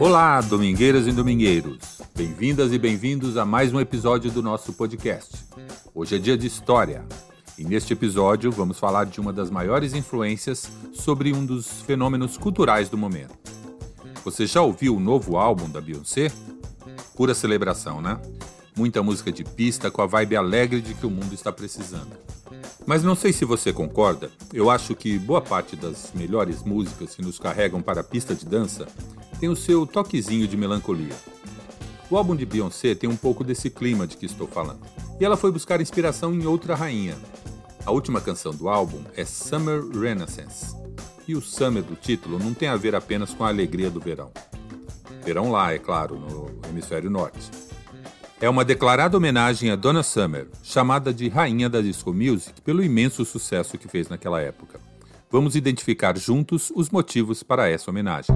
Olá, domingueiras e domingueiros. Bem-vindas e bem-vindos a mais um episódio do nosso podcast. Hoje é dia de história. E neste episódio vamos falar de uma das maiores influências sobre um dos fenômenos culturais do momento. Você já ouviu o novo álbum da Beyoncé? Pura celebração, né? Muita música de pista com a vibe alegre de que o mundo está precisando. Mas não sei se você concorda, eu acho que boa parte das melhores músicas que nos carregam para a pista de dança tem o seu toquezinho de melancolia. O álbum de Beyoncé tem um pouco desse clima de que estou falando. E ela foi buscar inspiração em outra rainha. A última canção do álbum é Summer Renaissance. E o summer do título não tem a ver apenas com a alegria do verão. Verão lá, é claro, no hemisfério norte. É uma declarada homenagem a Donna Summer, chamada de Rainha da Disco Music pelo imenso sucesso que fez naquela época. Vamos identificar juntos os motivos para essa homenagem.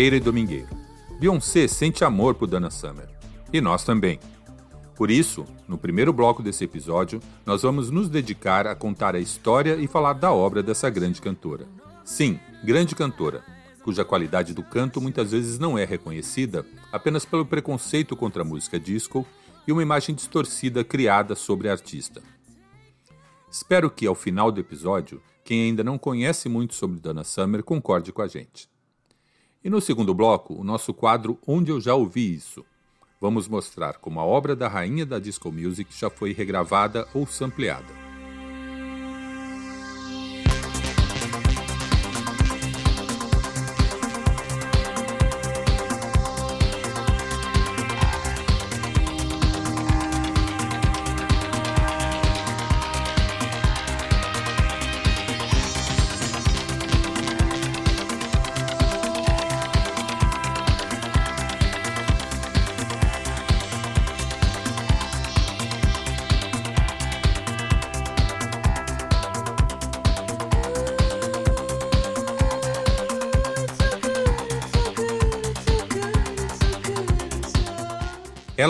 Domingueira e domingueiro. Beyoncé sente amor por Dana Summer. E nós também. Por isso, no primeiro bloco desse episódio, nós vamos nos dedicar a contar a história e falar da obra dessa grande cantora. Sim, grande cantora, cuja qualidade do canto muitas vezes não é reconhecida apenas pelo preconceito contra a música disco e uma imagem distorcida criada sobre a artista. Espero que, ao final do episódio, quem ainda não conhece muito sobre Dana Summer concorde com a gente. E no segundo bloco, o nosso quadro Onde Eu Já Ouvi Isso. Vamos mostrar como a obra da rainha da disco music já foi regravada ou sampleada.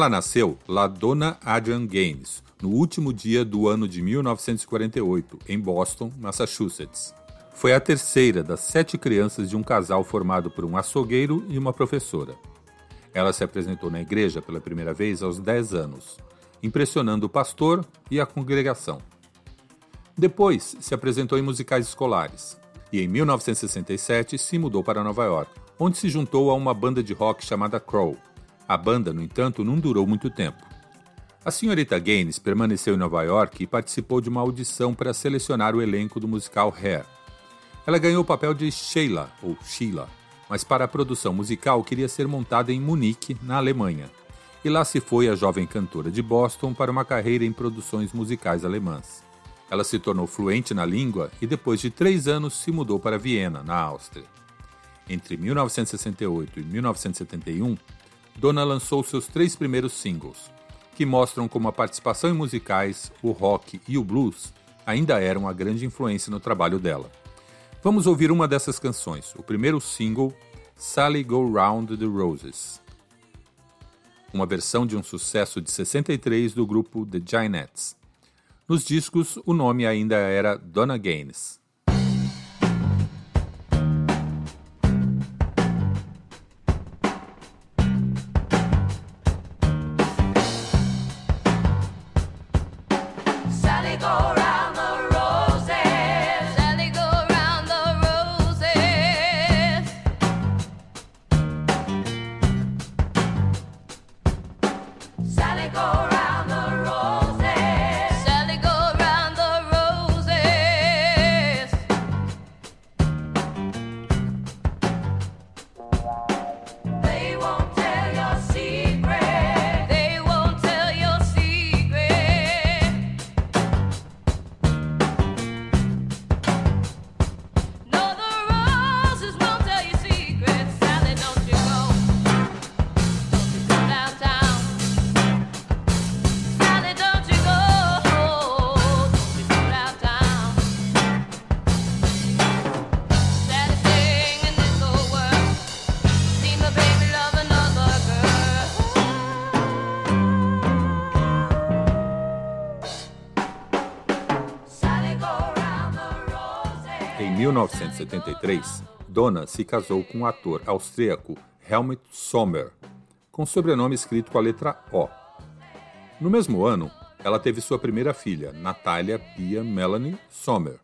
Ela nasceu La Donna Adrian Gaines no último dia do ano de 1948, em Boston, Massachusetts. Foi a terceira das sete crianças de um casal formado por um açougueiro e uma professora. Ela se apresentou na igreja pela primeira vez aos 10 anos, impressionando o pastor e a congregação. Depois, se apresentou em musicais escolares e, em 1967, se mudou para Nova York, onde se juntou a uma banda de rock chamada Crow, a banda, no entanto, não durou muito tempo. A senhorita Gaines permaneceu em Nova York e participou de uma audição para selecionar o elenco do musical Hair. Ela ganhou o papel de Sheila, ou Sheila, mas para a produção musical queria ser montada em Munique, na Alemanha. E lá se foi a jovem cantora de Boston para uma carreira em produções musicais alemãs. Ela se tornou fluente na língua e depois de três anos se mudou para Viena, na Áustria. Entre 1968 e 1971, Donna lançou seus três primeiros singles, que mostram como a participação em musicais, o rock e o blues ainda eram a grande influência no trabalho dela. Vamos ouvir uma dessas canções, o primeiro single, Sally Go Round the Roses. uma versão de um sucesso de 63 do grupo The Giants. Nos discos, o nome ainda era Donna Gaines. 1973, Donna se casou com o ator austríaco Helmut Sommer, com sobrenome escrito com a letra O. No mesmo ano, ela teve sua primeira filha, Natalia Pia Melanie Sommer.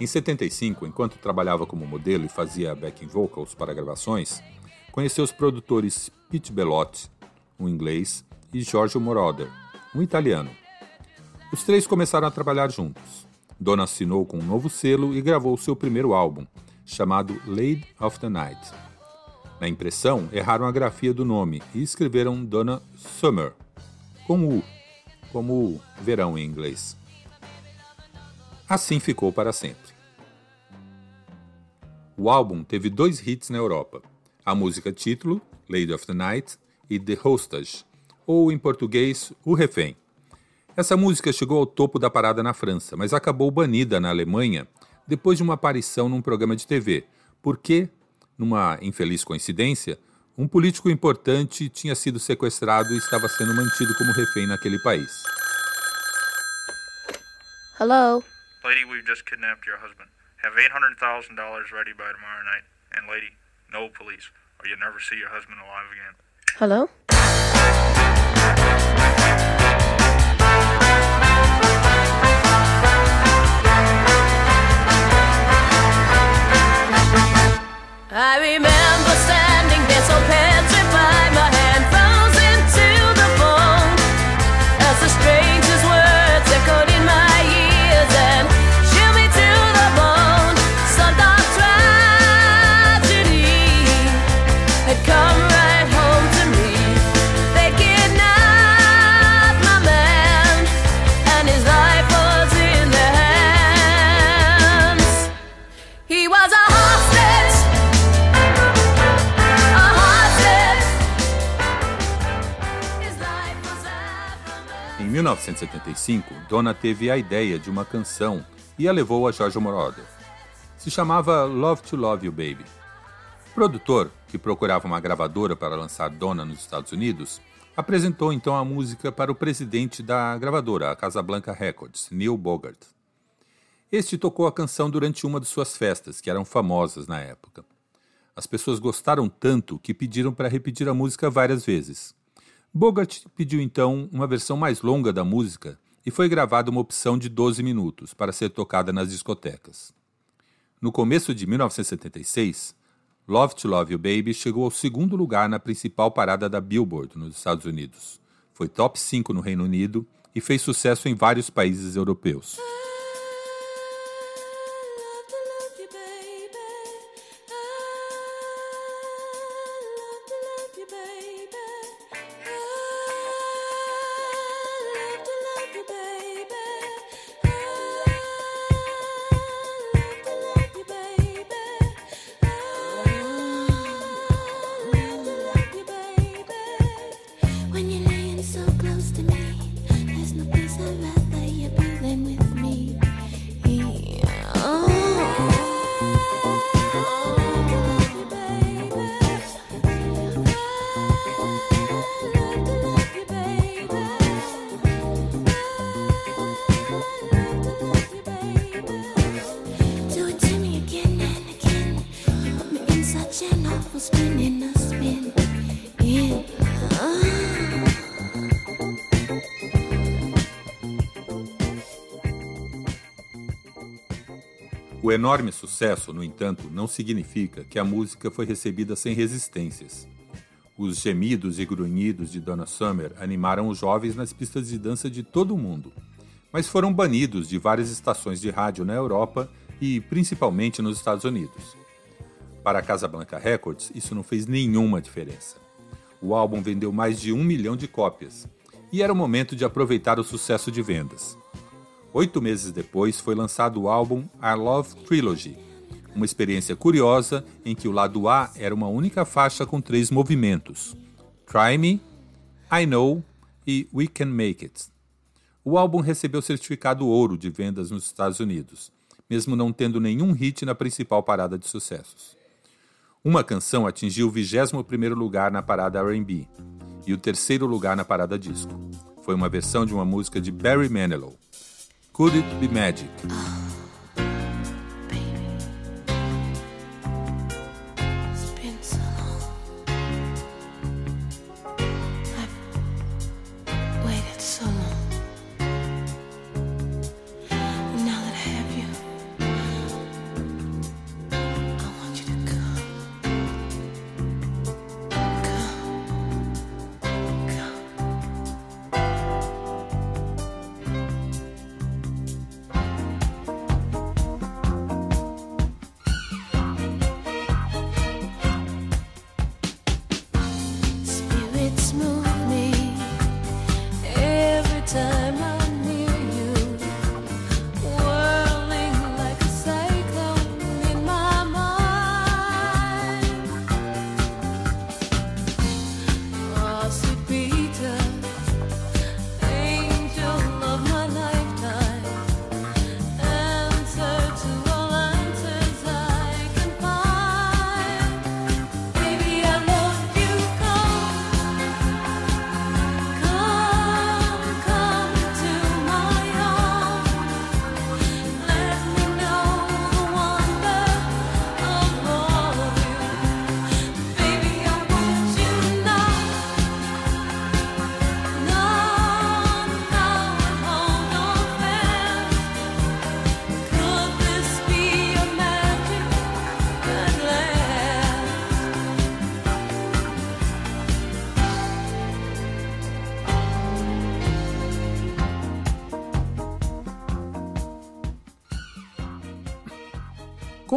Em 75, enquanto trabalhava como modelo e fazia backing vocals para gravações, conheceu os produtores Pete Bellotti, um inglês, e Giorgio Moroder, um italiano. Os três começaram a trabalhar juntos. Donna assinou com um novo selo e gravou seu primeiro álbum, chamado Lady of the Night. Na impressão, erraram a grafia do nome e escreveram Donna Summer, com U, como verão em inglês. Assim ficou para sempre. O álbum teve dois hits na Europa: a música título, Lady of the Night, e The Hostage, ou em português, O Refém. Essa música chegou ao topo da parada na França, mas acabou banida na Alemanha depois de uma aparição num programa de TV, porque, numa infeliz coincidência, um político importante tinha sido sequestrado e estava sendo mantido como refém naquele país. Hello. Lady, we've just kidnapped your husband. Have $800,000 ready by tomorrow night. And lady, no police, or you'll never see your husband alive again. Hello? I remember standing there so petrified, 1975, Donna teve a ideia de uma canção e a levou a Giorgio Moroder. Se chamava Love to Love You Baby. O produtor, que procurava uma gravadora para lançar Donna nos Estados Unidos, apresentou então a música para o presidente da gravadora, a Casablanca Records, Neil Bogart. Este tocou a canção durante uma de suas festas, que eram famosas na época. As pessoas gostaram tanto que pediram para repetir a música várias vezes. Bogart pediu então uma versão mais longa da música e foi gravada uma opção de 12 minutos para ser tocada nas discotecas. No começo de 1976, Love to Love You Baby chegou ao segundo lugar na principal parada da Billboard nos Estados Unidos. Foi top 5 no Reino Unido e fez sucesso em vários países europeus. O enorme sucesso, no entanto, não significa que a música foi recebida sem resistências. Os gemidos e grunhidos de Donna Summer animaram os jovens nas pistas de dança de todo o mundo, mas foram banidos de várias estações de rádio na Europa e principalmente nos Estados Unidos. Para a Casablanca Records, isso não fez nenhuma diferença. O álbum vendeu mais de um milhão de cópias e era o momento de aproveitar o sucesso de vendas. Oito meses depois foi lançado o álbum A Love Trilogy, uma experiência curiosa em que o lado A era uma única faixa com três movimentos: Try Me, I Know e We Can Make It. O álbum recebeu certificado ouro de vendas nos Estados Unidos, mesmo não tendo nenhum hit na principal parada de sucessos. Uma canção atingiu o 21º lugar na parada R&B e o terceiro lugar na parada disco. Foi uma versão de uma música de Barry Manilow. Could It Be Magic? Ah.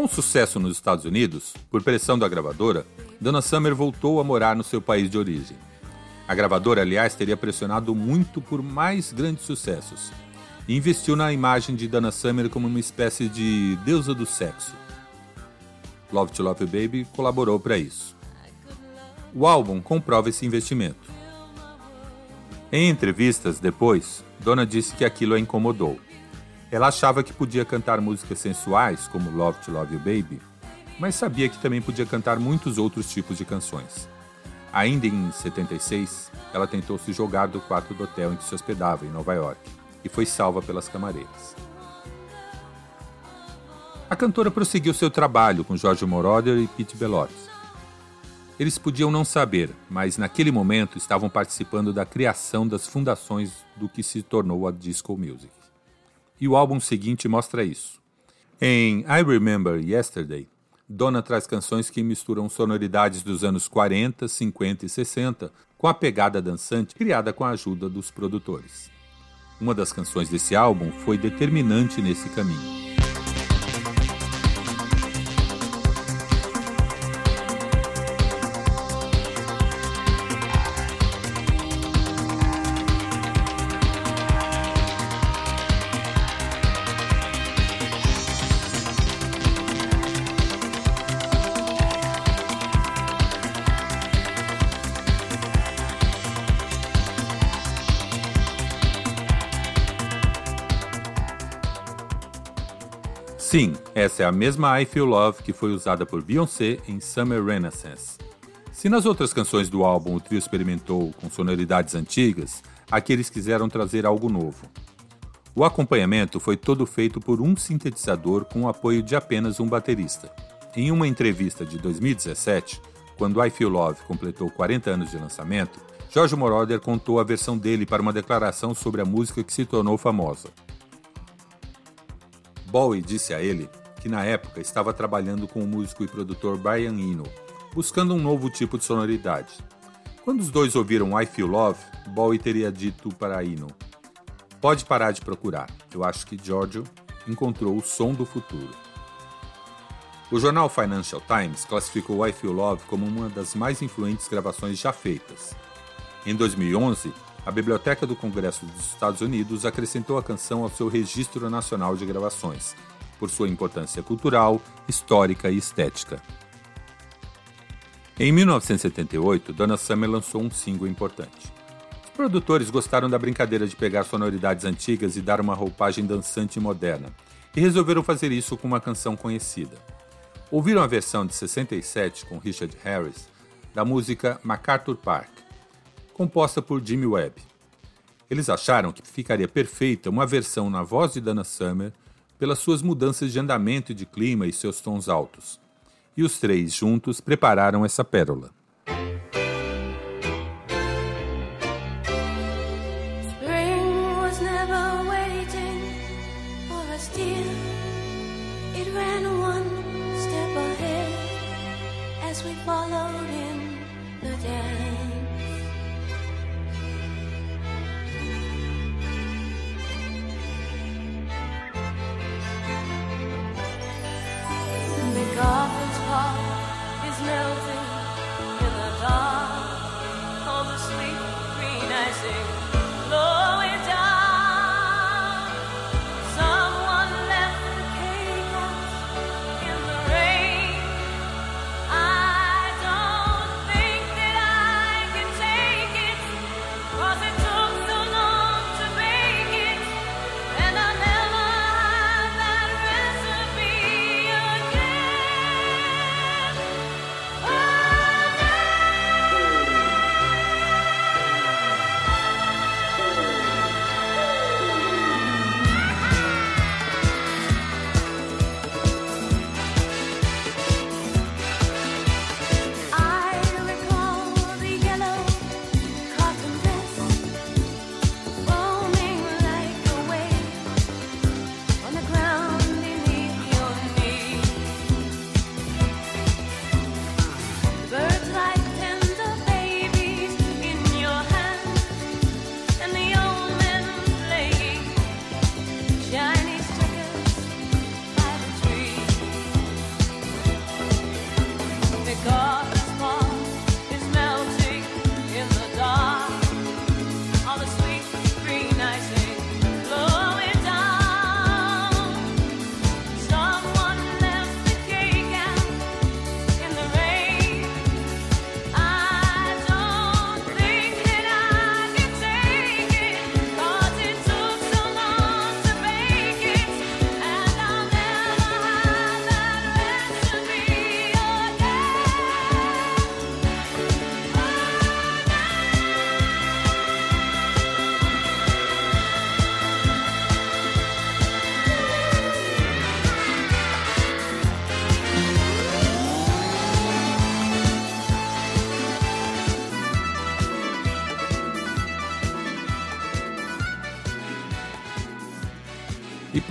Com sucesso nos Estados Unidos, por pressão da gravadora, Donna Summer voltou a morar no seu país de origem. A gravadora, aliás, teria pressionado muito por mais grandes sucessos e investiu na imagem de Donna Summer como uma espécie de deusa do sexo. Love to Love Baby colaborou para isso. O álbum comprova esse investimento. Em entrevistas depois, Donna disse que aquilo a incomodou. Ela achava que podia cantar músicas sensuais, como Love to Love You Baby, mas sabia que também podia cantar muitos outros tipos de canções. Ainda em 76, ela tentou se jogar do quarto do hotel em que se hospedava, em Nova York, e foi salva pelas camareiras. A cantora prosseguiu seu trabalho com George Moroder e Pete Bellotti. Eles podiam não saber, mas naquele momento estavam participando da criação das fundações do que se tornou a disco music. E o álbum seguinte mostra isso. Em I Remember Yesterday, Donna traz canções que misturam sonoridades dos anos 40, 50 e 60 com a pegada dançante criada com a ajuda dos produtores. Uma das canções desse álbum foi determinante nesse caminho. Sim, essa é a mesma I Feel Love que foi usada por Beyoncé em Summer Renaissance. Se nas outras canções do álbum o trio experimentou com sonoridades antigas, aqui eles quiseram trazer algo novo. O acompanhamento foi todo feito por um sintetizador com o apoio de apenas um baterista. Em uma entrevista de 2017, quando I Feel Love completou 40 anos de lançamento, George Moroder contou a versão dele para uma declaração sobre a música que se tornou famosa. Bowie disse a ele que na época estava trabalhando com o músico e produtor Brian Eno, buscando um novo tipo de sonoridade. Quando os dois ouviram I Feel Love, Bowie teria dito para Eno: Pode parar de procurar, eu acho que Giorgio encontrou o som do futuro. O jornal Financial Times classificou I Feel Love como uma das mais influentes gravações já feitas. Em 2011, a Biblioteca do Congresso dos Estados Unidos acrescentou a canção ao seu Registro Nacional de Gravações, por sua importância cultural, histórica e estética. Em 1978, Donna Summer lançou um single importante. Os produtores gostaram da brincadeira de pegar sonoridades antigas e dar uma roupagem dançante e moderna, e resolveram fazer isso com uma canção conhecida. Ouviram a versão de 67 com Richard Harris da música MacArthur Park, composta por Jimmy Webb. Eles acharam que ficaria perfeita uma versão na voz de Dana Summer pelas suas mudanças de andamento e de clima e seus tons altos. E os três juntos prepararam essa pérola.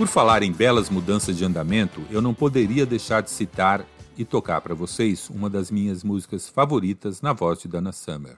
Por falar em belas mudanças de andamento, eu não poderia deixar de citar e tocar para vocês uma das minhas músicas favoritas na voz de Dana Summer.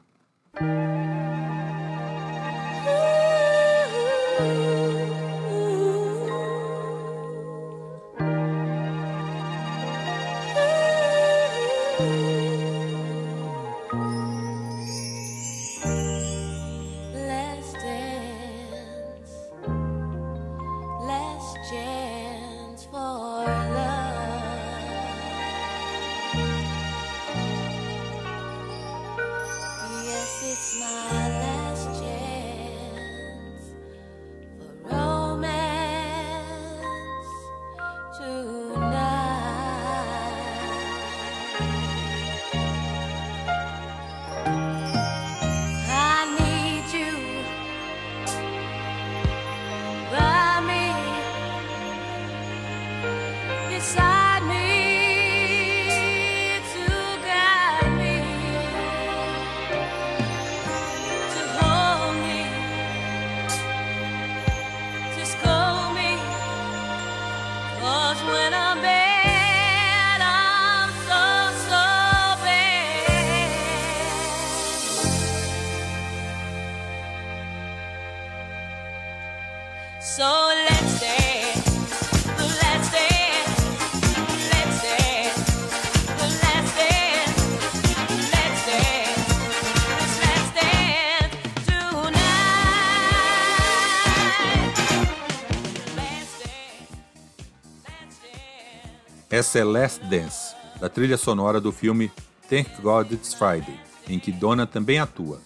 Essa é Last Dance, da trilha sonora do filme Thank God It's Friday, em que Donna também atua.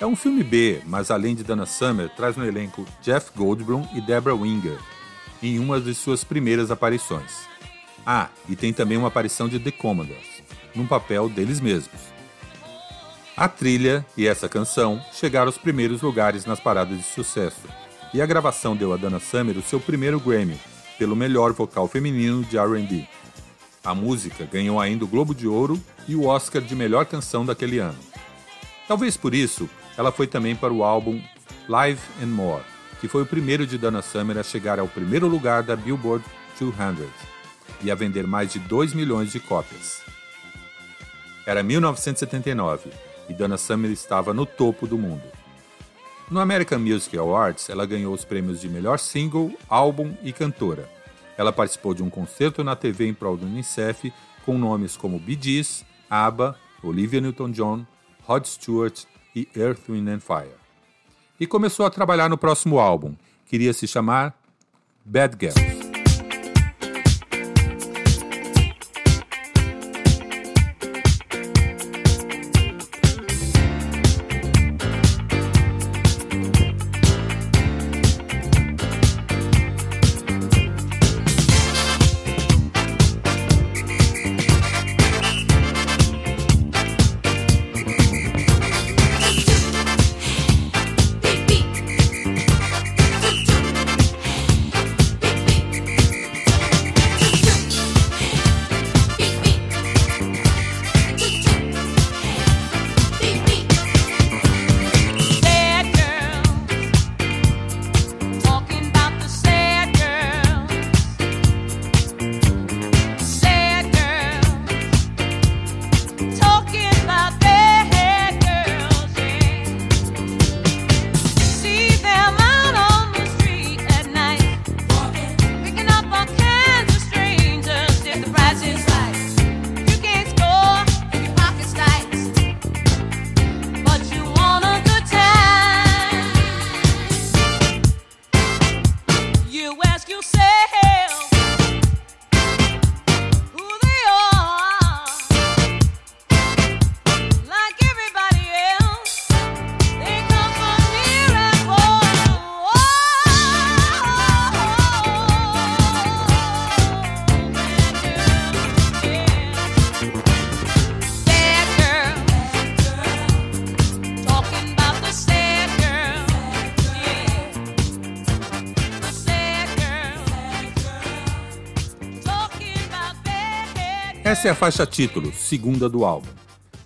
É um filme B, mas além de Donna Summer, traz no elenco Jeff Goldblum e Deborah Winger, em uma de suas primeiras aparições. Ah, e tem também uma aparição de The Commodores, num papel deles mesmos. A trilha e essa canção chegaram aos primeiros lugares nas paradas de sucesso, e a gravação deu a Donna Summer o seu primeiro Grammy, pelo melhor vocal feminino de R&B. A música ganhou ainda o Globo de Ouro e o Oscar de melhor canção daquele ano. Talvez por isso, ela foi também para o álbum Live and More, que foi o primeiro de Donna Summer a chegar ao primeiro lugar da Billboard 200 e a vender mais de 2 milhões de cópias. Era 1979 e Donna Summer estava no topo do mundo. No American Music Awards, ela ganhou os prêmios de melhor single, álbum e cantora. Ela participou de um concerto na TV em prol do Unicef com nomes como Bee Gees, ABBA, Olivia Newton-John, Rod Stewart e Earth, Wind and Fire. E começou a trabalhar no próximo álbum, que iria se chamar Bad Girls. É a faixa título, segunda do álbum.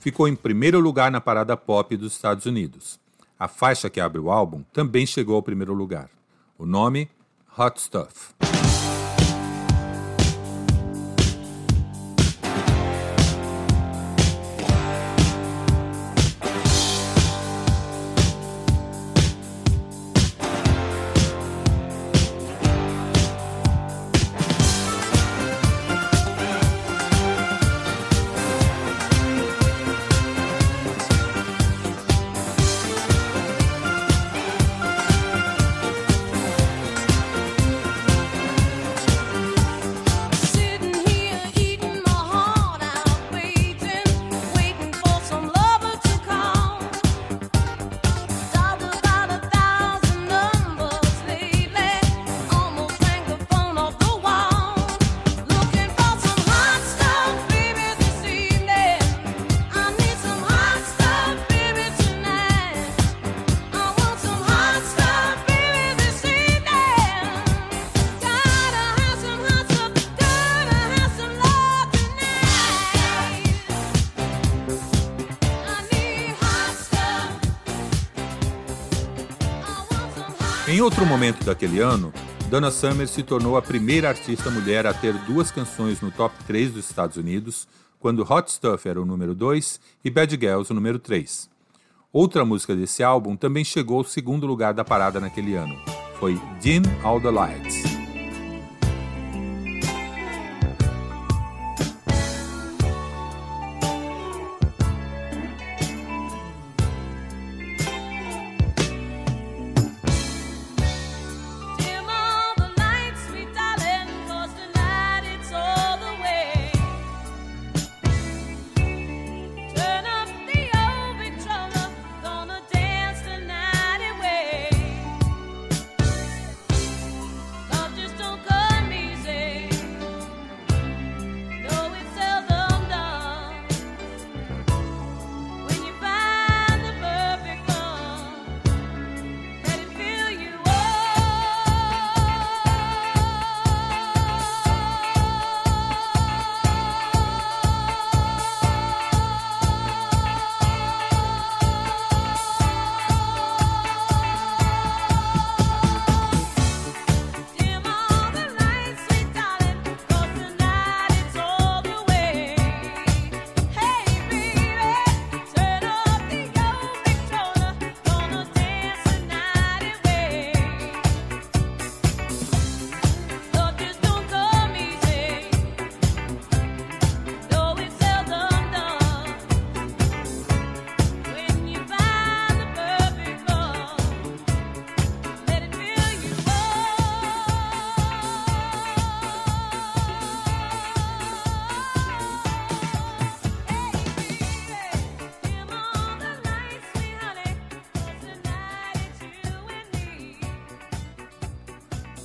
Ficou em primeiro lugar na parada pop dos Estados Unidos. A faixa que abre o álbum também chegou ao primeiro lugar. O nome, Hot Stuff. Em outro momento daquele ano, Donna Summer se tornou a primeira artista mulher a ter duas canções no top 3 dos Estados Unidos, quando Hot Stuff era o número 2 e Bad Girls o número 3. Outra música desse álbum também chegou ao segundo lugar da parada naquele ano. Foi Dim All the Lights.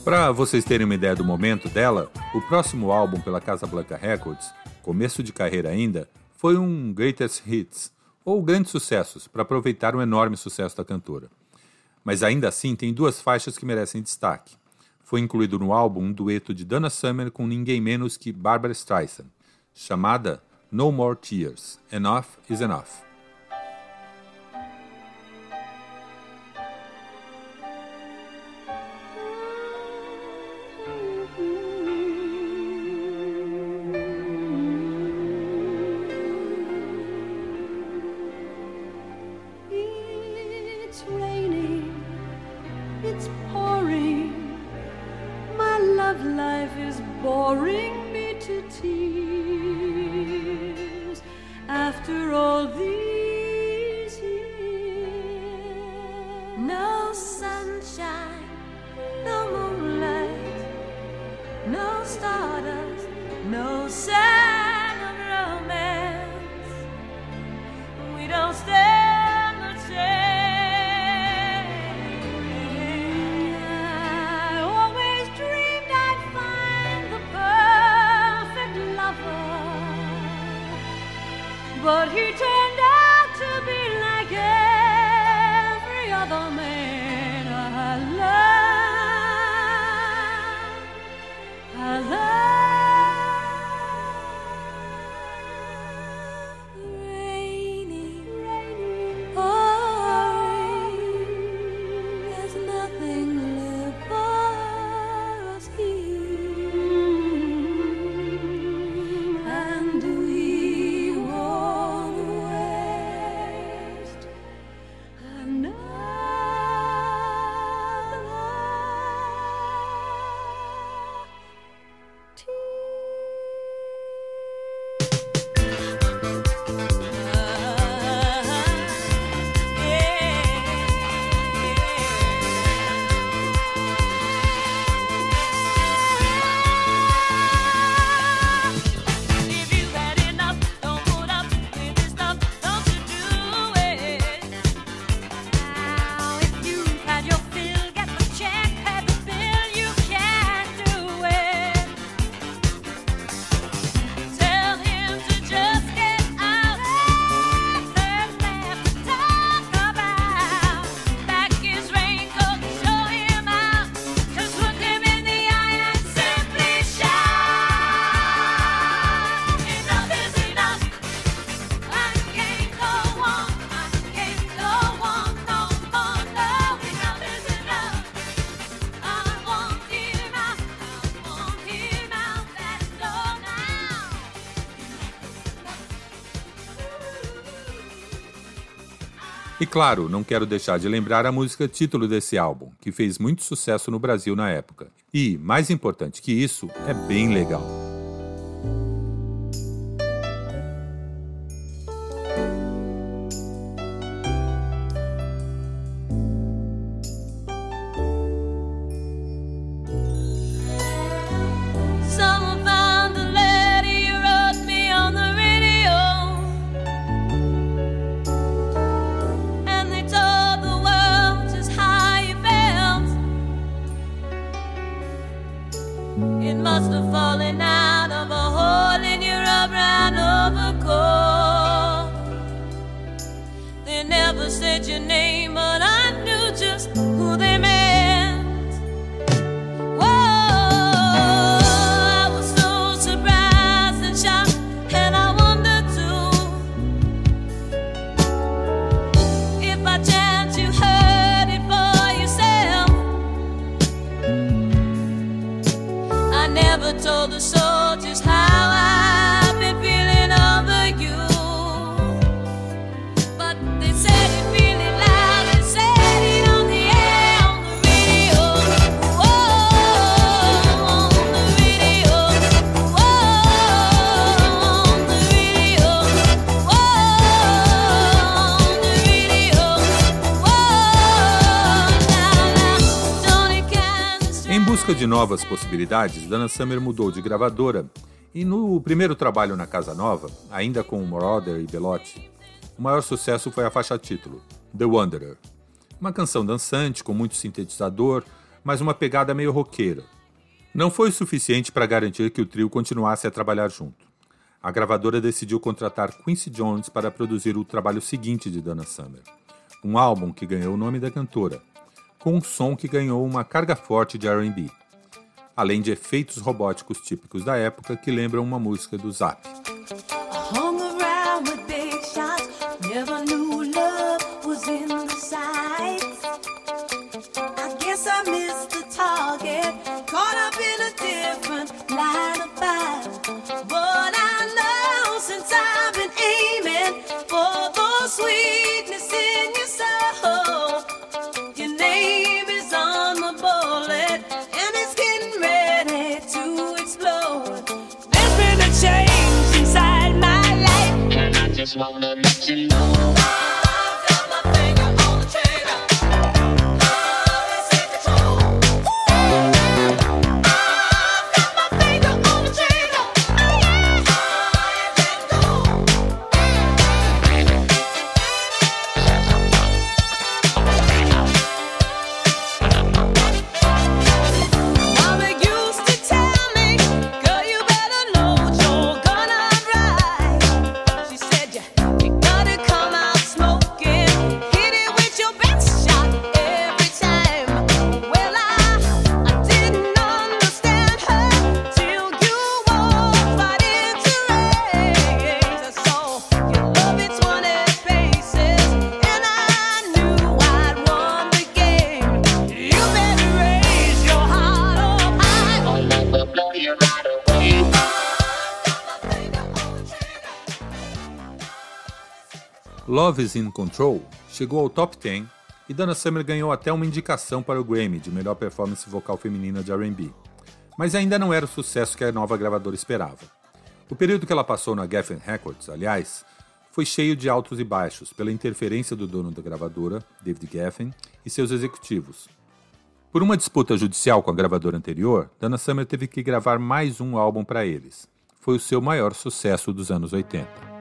Para vocês terem uma ideia do momento dela, o próximo álbum pela Casa Blanca Records, começo de carreira ainda, foi um Greatest Hits, ou grandes sucessos, para aproveitar o enorme sucesso da cantora. Mas ainda assim tem duas faixas que merecem destaque. Foi incluído no álbum um dueto de Donna Summer com ninguém menos que Barbara Streisand, chamada No More Tears, Enough is Enough. Claro, não quero deixar de lembrar a música título desse álbum, que fez muito sucesso no Brasil na época. E, mais importante que isso, é bem legal. It must have fallen out of a hole in your brown overcoat. They never said your name, but I de novas possibilidades, Dana Summer mudou de gravadora e no primeiro trabalho na Casa Nova, ainda com Moroder e Belotti, o maior sucesso foi a faixa título, The Wanderer. Uma canção dançante, com muito sintetizador, mas uma pegada meio roqueira. Não foi suficiente para garantir que o trio continuasse a trabalhar junto. A gravadora decidiu contratar Quincy Jones para produzir o trabalho seguinte de Dana Summer, um álbum que ganhou o nome da cantora, com um som que ganhou uma carga forte de R&B, além de efeitos robóticos típicos da época que lembram uma música do Zap. Love is in Control chegou ao top 10 e Dana Summer ganhou até uma indicação para o Grammy de melhor performance vocal feminina de R&B. Mas ainda não era o sucesso que a nova gravadora esperava. O período que ela passou na Geffen Records, aliás, foi cheio de altos e baixos pela interferência do dono da gravadora, David Geffen, e seus executivos. Por uma disputa judicial com a gravadora anterior, Dana Summer teve que gravar mais um álbum para eles. Foi o seu maior sucesso dos anos 80.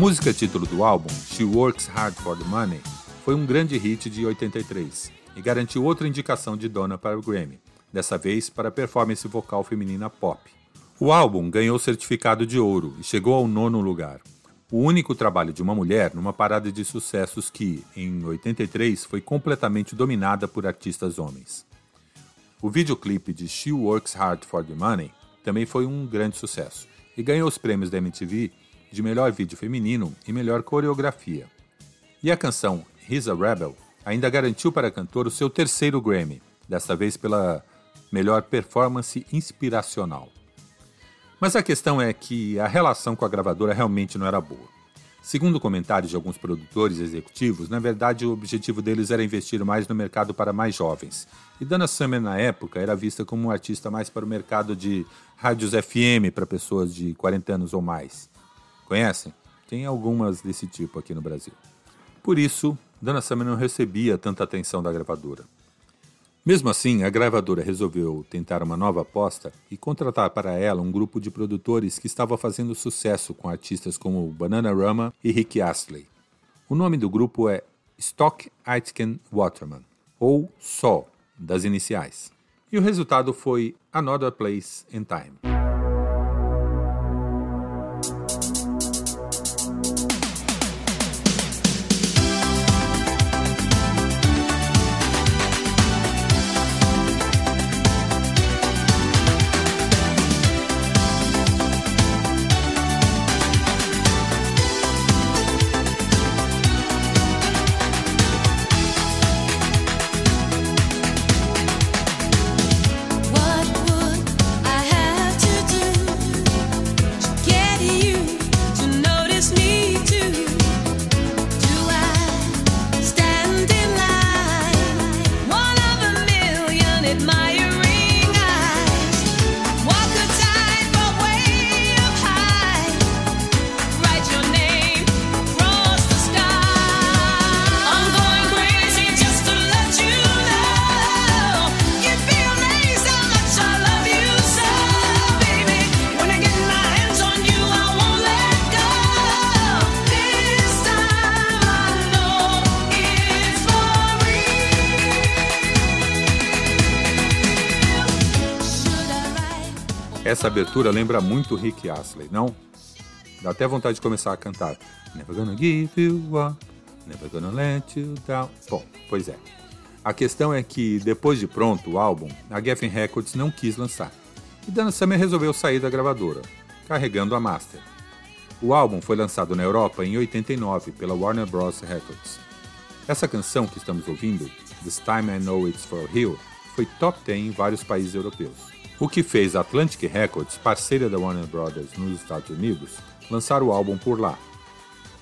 Música título do álbum, She Works Hard for the Money, foi um grande hit de 83 e garantiu outra indicação de Donna para o Grammy, dessa vez para performance vocal feminina pop. O álbum ganhou certificado de ouro e chegou ao nono lugar. O único trabalho de uma mulher numa parada de sucessos que, em 83, foi completamente dominada por artistas homens. O videoclipe de She Works Hard for the Money também foi um grande sucesso e ganhou os prêmios da MTV de melhor vídeo feminino e melhor coreografia. E a canção He's a Rebel ainda garantiu para a cantora o seu terceiro Grammy, desta vez pela melhor performance inspiracional. Mas a questão é que a relação com a gravadora realmente não era boa. Segundo comentários de alguns produtores executivos, na verdade o objetivo deles era investir mais no mercado para mais jovens. E Dana Summer na época era vista como um artista mais para o mercado de rádios FM para pessoas de 40 anos ou mais. Conhecem? Tem algumas desse tipo aqui no Brasil. Por isso, Dana Summer não recebia tanta atenção da gravadora. Mesmo assim, a gravadora resolveu tentar uma nova aposta e contratar para ela um grupo de produtores que estava fazendo sucesso com artistas como Bananarama e Rick Astley. O nome do grupo é Stock Aitken Waterman, ou SO, das iniciais. E o resultado foi Another Place in Time. Abertura lembra muito Rick Astley, não? Dá até vontade de começar a cantar. Never gonna give you up, never gonna let you down. Bom, pois é. A questão é que, depois de pronto o álbum, a Geffen Records não quis lançar. E Dana Summer resolveu sair da gravadora, carregando a master. O álbum foi lançado na Europa em 89 pela Warner Bros. Records. Essa canção que estamos ouvindo, This Time I Know It's For Real, foi top 10 em vários países europeus. O que fez a Atlantic Records, parceira da Warner Bros. nos Estados Unidos, lançar o álbum por lá.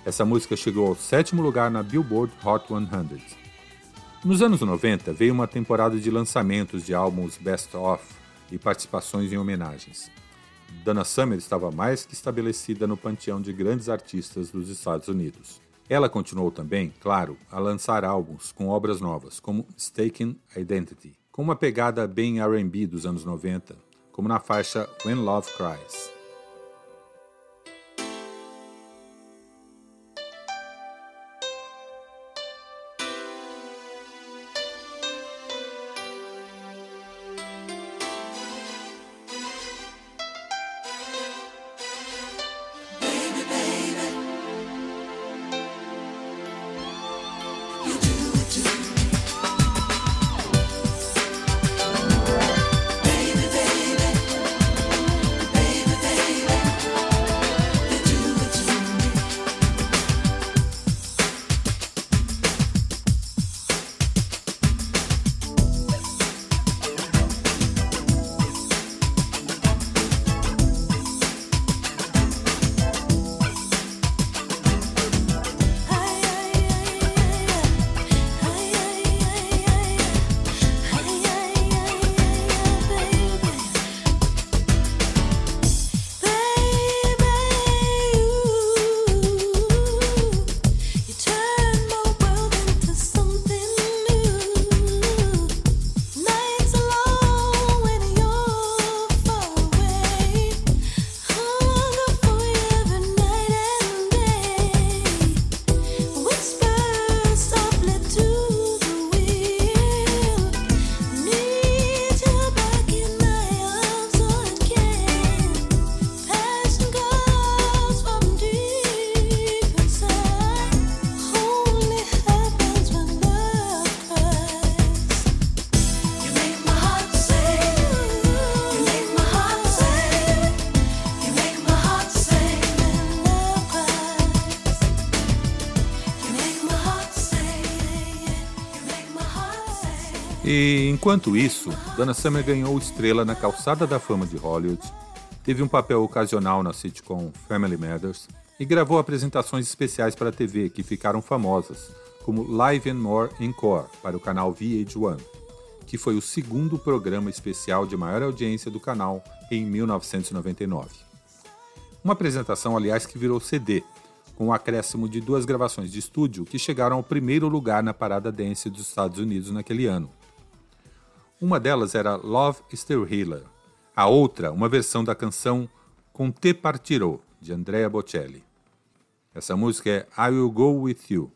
Essa música chegou ao sétimo lugar na Billboard Hot 100. Nos anos 90, veio uma temporada de lançamentos de álbuns Best Of e participações em homenagens. Dana Summer estava mais que estabelecida no panteão de grandes artistas dos Estados Unidos. Ela continuou também, claro, a lançar álbuns com obras novas, como Mistaken Identity, com uma pegada bem R&B dos anos 90, como na faixa When Love Cries. Enquanto isso, Donna Summer ganhou estrela na calçada da fama de Hollywood, teve um papel ocasional na sitcom Family Matters e gravou apresentações especiais para a TV que ficaram famosas, como Live and More Encore para o canal VH1, que foi o segundo programa especial de maior audiência do canal em 1999. Uma apresentação, aliás, que virou CD, com o acréscimo de duas gravações de estúdio que chegaram ao primeiro lugar na parada dance dos Estados Unidos naquele ano. Uma delas era Love Still Healer, a outra, uma versão da canção Com Te Partirò, de Andrea Bocelli. Essa música é I Will Go With You.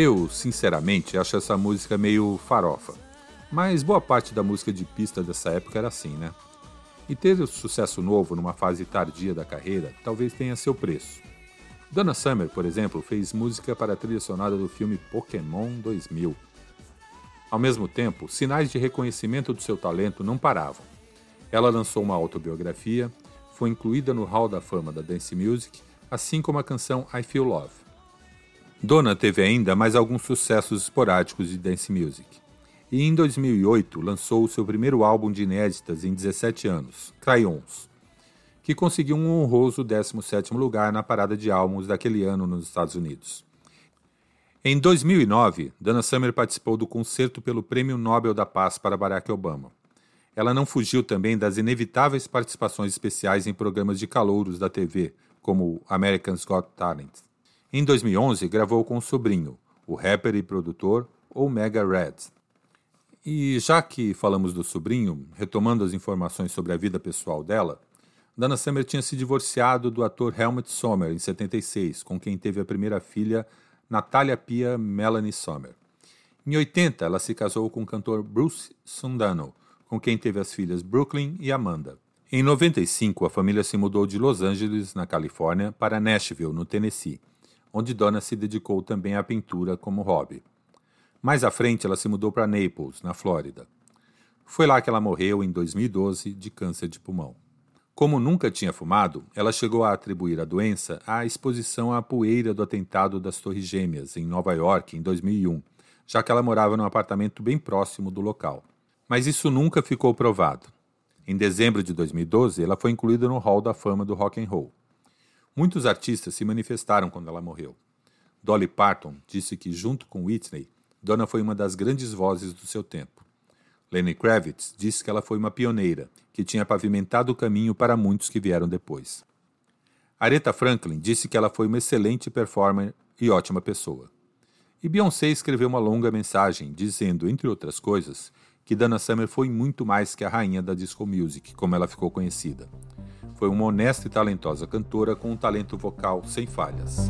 Eu, sinceramente, acho essa música meio farofa. Mas boa parte da música de pista dessa época era assim, né? E ter sucesso novo numa fase tardia da carreira talvez tenha seu preço. Donna Summer, por exemplo, fez música para a trilha sonora do filme Pokémon 2000. Ao mesmo tempo, sinais de reconhecimento do seu talento não paravam. Ela lançou uma autobiografia, foi incluída no Hall da Fama da Dance Music, assim como a canção I Feel Love. Donna teve ainda mais alguns sucessos esporádicos de dance music. E em 2008 lançou o seu primeiro álbum de inéditas em 17 anos, Crayons, que conseguiu um honroso 17º lugar na parada de álbuns daquele ano nos Estados Unidos. Em 2009, Donna Summer participou do concerto pelo Prêmio Nobel da Paz para Barack Obama. Ela não fugiu também das inevitáveis participações especiais em programas de calouros da TV, como American's Got Talent. Em 2011, gravou com o sobrinho, o rapper e produtor Omega Red. E já que falamos do sobrinho, retomando as informações sobre a vida pessoal dela, Dana Summer tinha se divorciado do ator Helmut Sommer em 76, com quem teve a primeira filha, Natalia Pia Melanie Sommer. Em 80, ela se casou com o cantor Bruce Sundano, com quem teve as filhas Brooklyn e Amanda. Em 95, a família se mudou de Los Angeles, na Califórnia, para Nashville, no Tennessee, onde Donna se dedicou também à pintura como hobby. Mais à frente, ela se mudou para Naples, na Flórida. Foi lá que ela morreu em 2012 de câncer de pulmão. Como nunca tinha fumado, ela chegou a atribuir a doença à exposição à poeira do atentado das Torres Gêmeas, em Nova York, em 2001, já que ela morava num apartamento bem próximo do local. Mas isso nunca ficou provado. Em dezembro de 2012, ela foi incluída no Hall da Fama do Rock and Roll. Muitos artistas se manifestaram quando ela morreu. Dolly Parton disse que, junto com Whitney, Donna foi uma das grandes vozes do seu tempo. Lenny Kravitz disse que ela foi uma pioneira, que tinha pavimentado o caminho para muitos que vieram depois. Aretha Franklin disse que ela foi uma excelente performer e ótima pessoa. E Beyoncé escreveu uma longa mensagem dizendo, entre outras coisas, que Dana Summer foi muito mais que a rainha da disco music, como ela ficou conhecida. Foi uma honesta e talentosa cantora com um talento vocal sem falhas.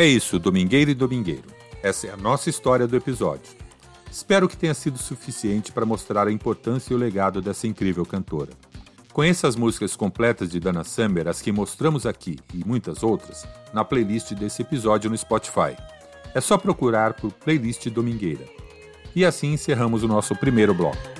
É isso, domingueiro e domingueiro. Essa é a nossa história do episódio. Espero que tenha sido suficiente para mostrar a importância e o legado dessa incrível cantora. Conheça as músicas completas de Dana Summer, as que mostramos aqui e muitas outras, na playlist desse episódio no Spotify. É só procurar por Playlist Domingueira. E assim encerramos o nosso primeiro bloco.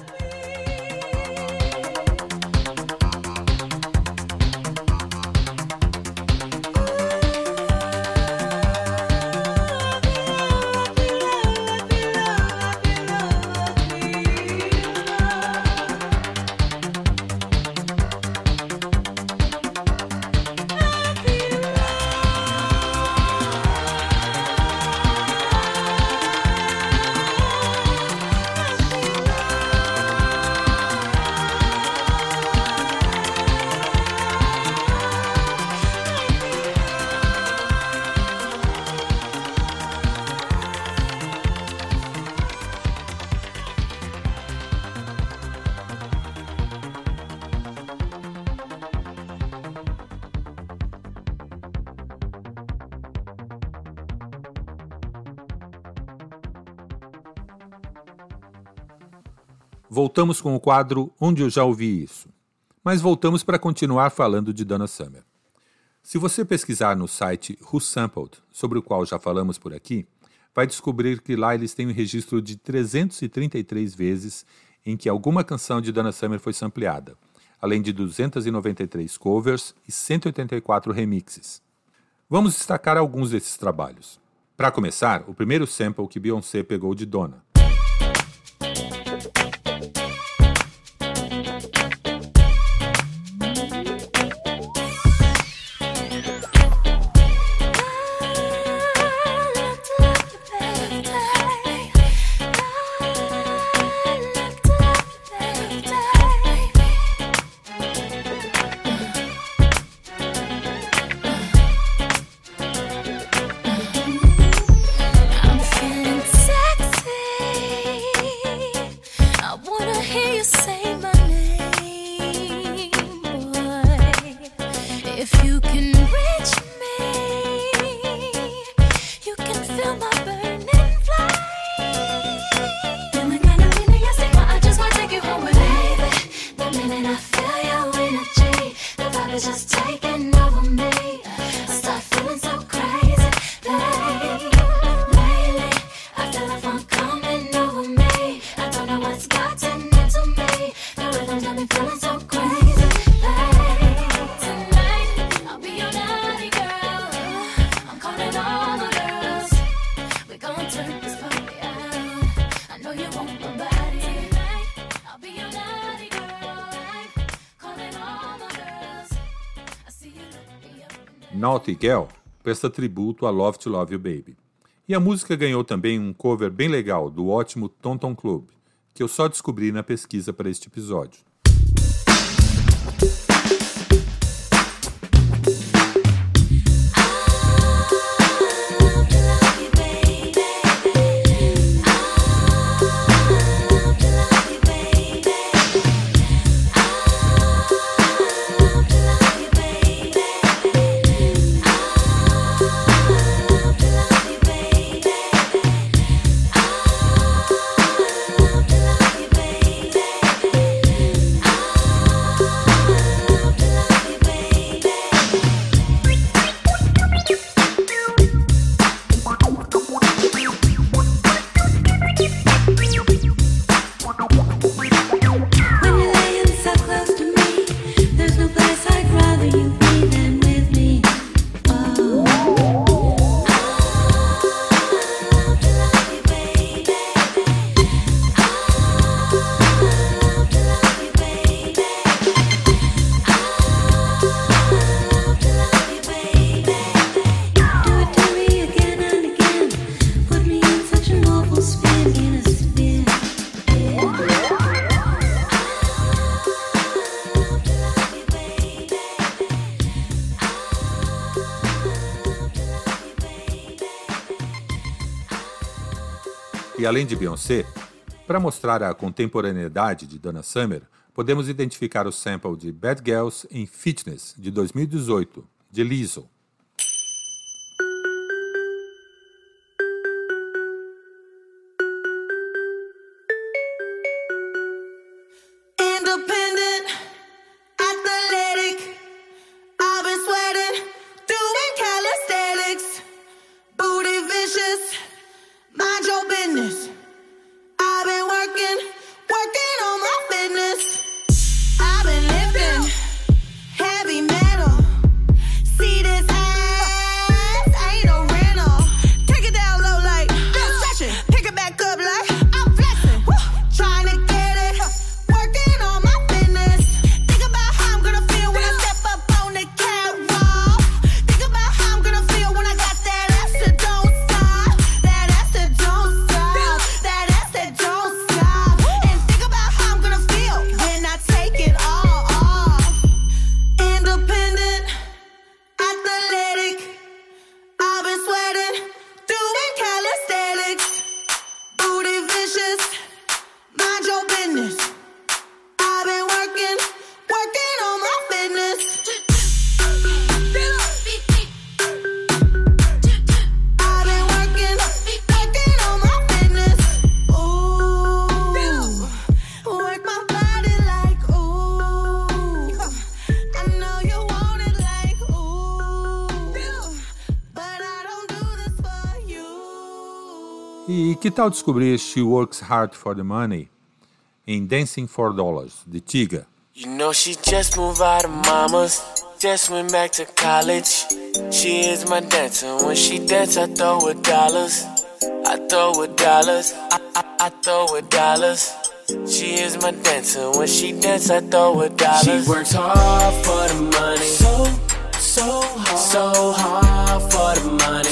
Voltamos com o quadro Onde eu já ouvi isso. Mas voltamos para continuar falando de Donna Summer. Se você pesquisar no site Who Sampled, sobre o qual já falamos por aqui, vai descobrir que lá eles têm um registro de 333 vezes em que alguma canção de Donna Summer foi sampleada, além de 293 covers e 184 remixes. Vamos destacar alguns desses trabalhos. Para começar, o primeiro sample que Beyoncé pegou de Donna. Girl presta tributo a Love to Love You Baby. E a música ganhou também um cover bem legal do ótimo Tom Club, que eu só descobri na pesquisa para este episódio. Além de Beyoncé, para mostrar a contemporaneidade de Donna Summer, podemos identificar o sample de Bad Girls in Fitness, de 2018, de Lizzo. Que tal descobrir She Works Hard for the Money em Dancing for Dollars, de Tiga? You know she just moved out of mama's, just went back to college. She is my dancer. When she dance, I throw her dollars. I throw her dollars. I, I, I throw her dollars. She is my dancer. When she dance, I throw her dollars. She works hard for the money. So, so hard. So hard for the money.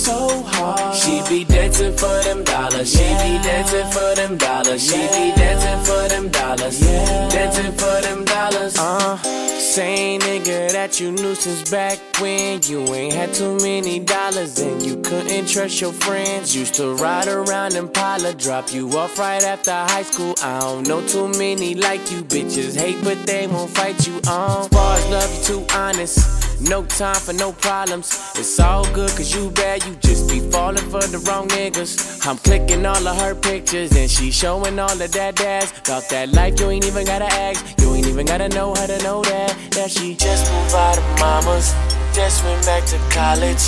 So, hard. She be dancing for them dollars. She be dancing for them dollars. She be dancing for them dollars. Yeah. Dancing for them dollars. Uh, same nigga that you knew since back when you ain't had too many dollars and you couldn't trust your friends. Used to ride around in Impala, drop you off right after high school. I don't know too many like you bitches. Hate, but they won't fight you on. Bars love you too honest. No time for no problems. It's all good cause you bad, you just be falling for the wrong niggas. I'm clicking all of her pictures and she showing all of that ass. About that life, you ain't even gotta ask. You ain't even gotta know how to know that. That she just moved out of mama's, just went back to college.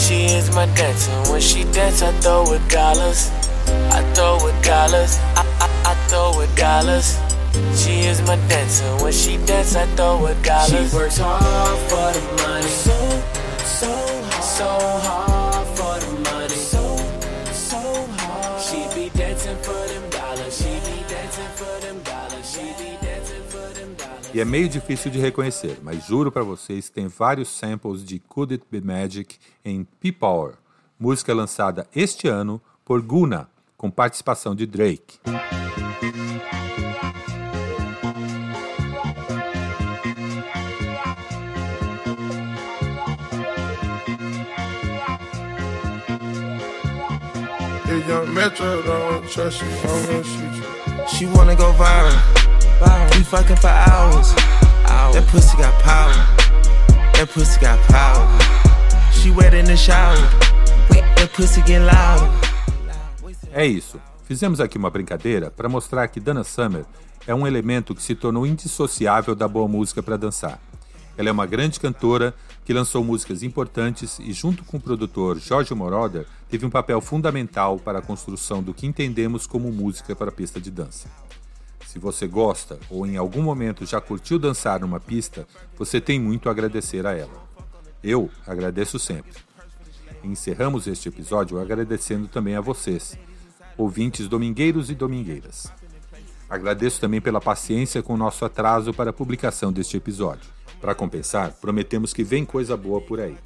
She is my dancer. When she dance, I throw her dollars. I throw her dollars. I, I, I throw her dollars. She is my dancer. When she dance, I throw her dollars. She works hard for the money. So, so hard. So hard for the money. So, so hard. She be dancing for them dollars. She be dancing for them dollars. She be dancing for them dollars. E é meio difícil de reconhecer, mas juro pra vocês que tem vários samples de Could It Be Magic em P-Power, música lançada este ano por Guna, com participação de Drake. Young Metro don't trust you, I'm gonna shoot you. She wanna go viral. viral. We fucking for hours. That pussy got power. That pussy got power. She wet in the shower. That pussy getting louder. É isso. Fizemos aqui uma brincadeira para mostrar que Dana Summer é um elemento que se tornou indissociável da boa música para dançar. Ela é uma grande cantora que lançou músicas importantes e, junto com o produtor Jorge Moroder, teve um papel fundamental para a construção do que entendemos como música para pista de dança. Se você gosta ou em algum momento já curtiu dançar numa pista, você tem muito a agradecer a ela. Eu agradeço sempre. Encerramos este episódio agradecendo também a vocês, ouvintes domingueiros e domingueiras. Agradeço também pela paciência com o nosso atraso para a publicação deste episódio. Para compensar, prometemos que vem coisa boa por aí.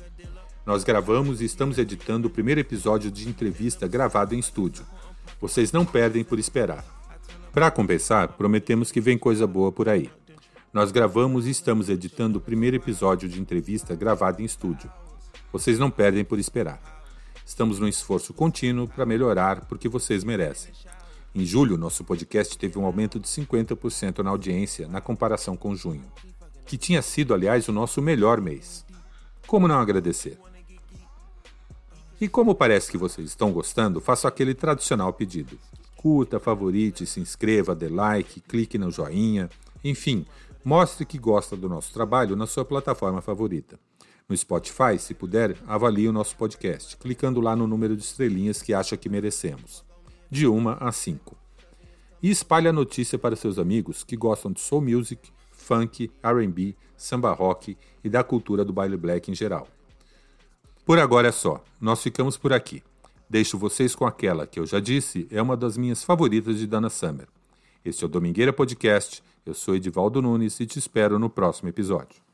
Nós gravamos e estamos editando o primeiro episódio de entrevista gravado em estúdio. Vocês não perdem por esperar. Para compensar, prometemos que vem coisa boa por aí. Nós gravamos e estamos editando o primeiro episódio de entrevista gravado em estúdio. Vocês não perdem por esperar. Estamos num esforço contínuo para melhorar porque vocês merecem. Em julho, nosso podcast teve um aumento de 50% na audiência na comparação com junho, que tinha sido, aliás, o nosso melhor mês. Como não agradecer? E como parece que vocês estão gostando, faço aquele tradicional pedido. curta, favorite, se inscreva, dê like, clique no joinha, enfim, mostre que gosta do nosso trabalho na sua plataforma favorita. No Spotify, se puder, avalie o nosso podcast, clicando lá no número de estrelinhas que acha que merecemos, de 1 a 5. E espalhe a notícia para seus amigos que gostam de soul music, funk, R&B, samba rock e da cultura do baile black em geral. Por agora é só, nós ficamos por aqui. Deixo vocês com aquela que eu já disse é uma das minhas favoritas de Dana Summer. Este é o Domingueira Podcast, eu sou Edivaldo Nunes e te espero no próximo episódio.